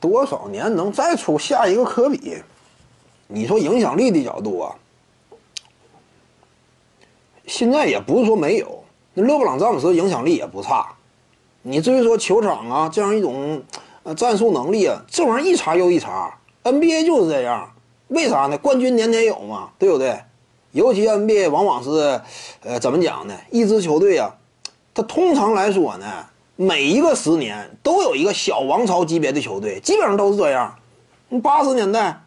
多少年能再出下一个科比？你说影响力的角度啊，现在也不是说没有，那勒布朗詹姆斯影响力也不差。你至于说球场啊这样一种呃战术能力啊，这玩意儿一茬又一茬，NBA 就是这样。为啥呢？冠军年年有嘛，对不对？尤其 NBA 往往是，呃，怎么讲呢？一支球队啊，它通常来说呢，每一个十年都有一个小王朝级别的球队，基本上都是这样。八十年代，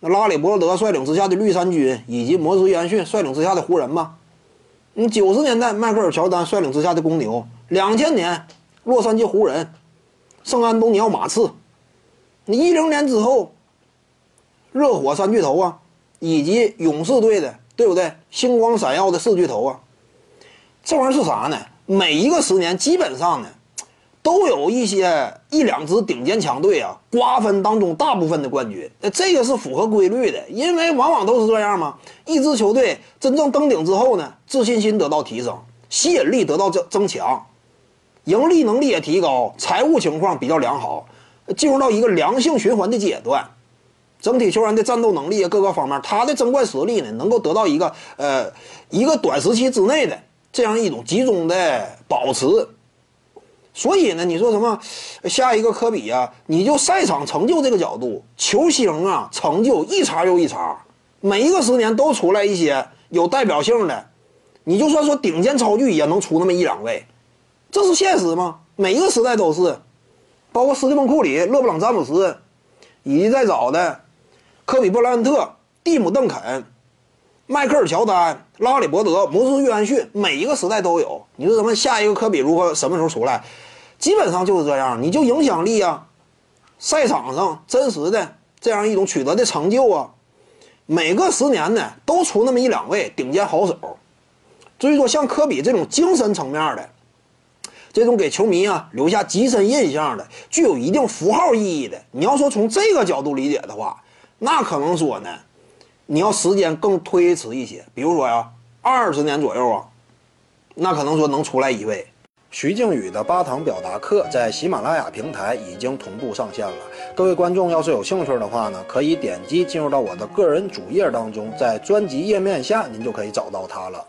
那拉里伯德率领之下的绿衫军，以及摩斯约翰逊率领之下的湖人吧。你九十年代，迈克尔乔丹率领之下的公牛。两千年，洛杉矶湖人，圣安东尼奥马刺。你一零年之后。热火三巨头啊，以及勇士队的，对不对？星光闪耀的四巨头啊，这玩意儿是啥呢？每一个十年基本上呢，都有一些一两支顶尖强队啊，瓜分当中大部分的冠军。这个是符合规律的，因为往往都是这样嘛。一支球队真正登顶之后呢，自信心得到提升，吸引力得到增增强，盈利能力也提高，财务情况比较良好，进入到一个良性循环的阶段。整体球员的战斗能力，各个方面，他的争冠实力呢，能够得到一个呃一个短时期之内的这样一种集中的保持。所以呢，你说什么下一个科比啊，你就赛场成就这个角度，球星啊成就一茬又一茬，每一个十年都出来一些有代表性的，你就算说顶尖超巨也能出那么一两位，这是现实吗？每一个时代都是，包括斯蒂芬库里、勒布朗詹姆斯，以及再早的。科比布莱恩特、蒂姆邓肯、迈克尔乔丹、拉里伯德、摩斯约翰逊，每一个时代都有。你说什么下一个科比如何什么时候出来？基本上就是这样。你就影响力啊，赛场上真实的这样一种取得的成就啊，每个十年呢都出那么一两位顶尖好手。至于说像科比这种精神层面的，这种给球迷啊留下极深印象的、具有一定符号意义的，你要说从这个角度理解的话。那可能说呢，你要时间更推迟一些，比如说呀，二十年左右啊，那可能说能出来一位。徐静宇的八堂表达课在喜马拉雅平台已经同步上线了，各位观众要是有兴趣的话呢，可以点击进入到我的个人主页当中，在专辑页面下您就可以找到它了。